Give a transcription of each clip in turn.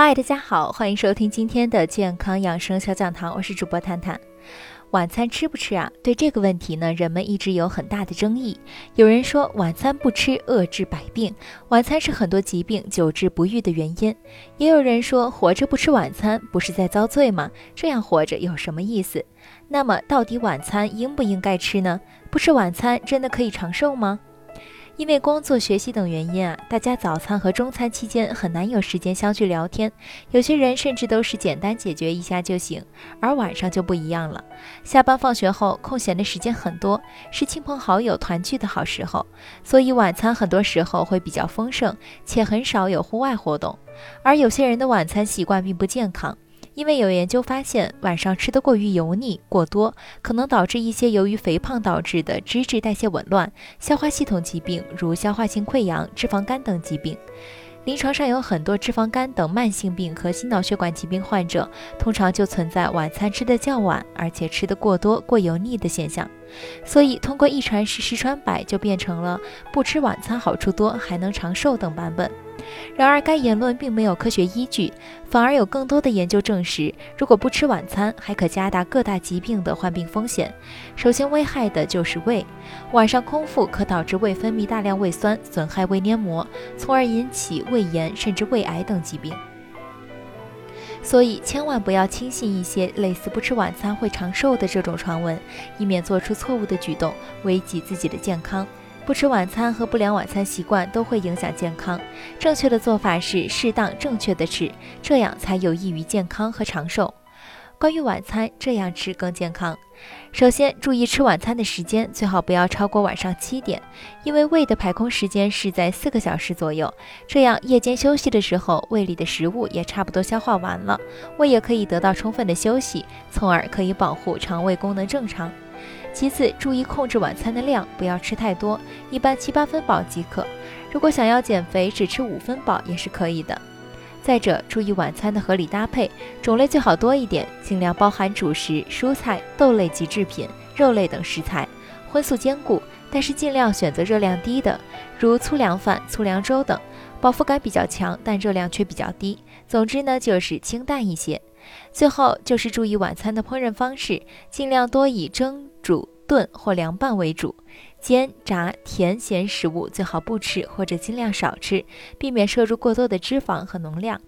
嗨，大家好，欢迎收听今天的健康养生小讲堂，我是主播探探。晚餐吃不吃啊？对这个问题呢，人们一直有很大的争议。有人说晚餐不吃饿治百病，晚餐是很多疾病久治不愈的原因。也有人说活着不吃晚餐不是在遭罪吗？这样活着有什么意思？那么到底晚餐应不应该吃呢？不吃晚餐真的可以长寿吗？因为工作、学习等原因啊，大家早餐和中餐期间很难有时间相聚聊天，有些人甚至都是简单解决一下就行。而晚上就不一样了，下班放学后空闲的时间很多，是亲朋好友团聚的好时候，所以晚餐很多时候会比较丰盛，且很少有户外活动。而有些人的晚餐习惯并不健康。因为有研究发现，晚上吃得过于油腻过多，可能导致一些由于肥胖导致的脂质代谢紊乱、消化系统疾病，如消化性溃疡、脂肪肝等疾病。临床上有很多脂肪肝等慢性病和心脑血管疾病患者，通常就存在晚餐吃得较晚，而且吃得过多、过油腻的现象。所以，通过一传十，十传百，就变成了不吃晚餐好处多，还能长寿等版本。然而，该言论并没有科学依据，反而有更多的研究证实，如果不吃晚餐，还可加大各大疾病的患病风险。首先，危害的就是胃，晚上空腹可导致胃分泌大量胃酸，损害胃黏膜，从而引起胃炎甚至胃癌等疾病。所以，千万不要轻信一些类似不吃晚餐会长寿的这种传闻，以免做出错误的举动，危及自己的健康。不吃晚餐和不良晚餐习惯都会影响健康。正确的做法是适当正确的吃，这样才有益于健康和长寿。关于晚餐，这样吃更健康。首先，注意吃晚餐的时间，最好不要超过晚上七点，因为胃的排空时间是在四个小时左右。这样夜间休息的时候，胃里的食物也差不多消化完了，胃也可以得到充分的休息，从而可以保护肠胃功能正常。其次，注意控制晚餐的量，不要吃太多，一般七八分饱即可。如果想要减肥，只吃五分饱也是可以的。再者，注意晚餐的合理搭配，种类最好多一点，尽量包含主食、蔬菜、豆类及制品、肉类等食材，荤素兼顾，但是尽量选择热量低的，如粗粮饭、粗粮粥等，饱腹感比较强，但热量却比较低。总之呢，就是清淡一些。最后就是注意晚餐的烹饪方式，尽量多以蒸、煮、炖或凉拌为主，煎、炸、甜咸食物最好不吃或者尽量少吃，避免摄入过多的脂肪和能量。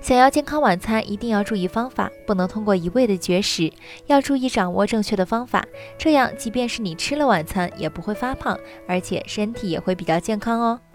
想要健康晚餐，一定要注意方法，不能通过一味的绝食，要注意掌握正确的方法，这样即便是你吃了晚餐，也不会发胖，而且身体也会比较健康哦。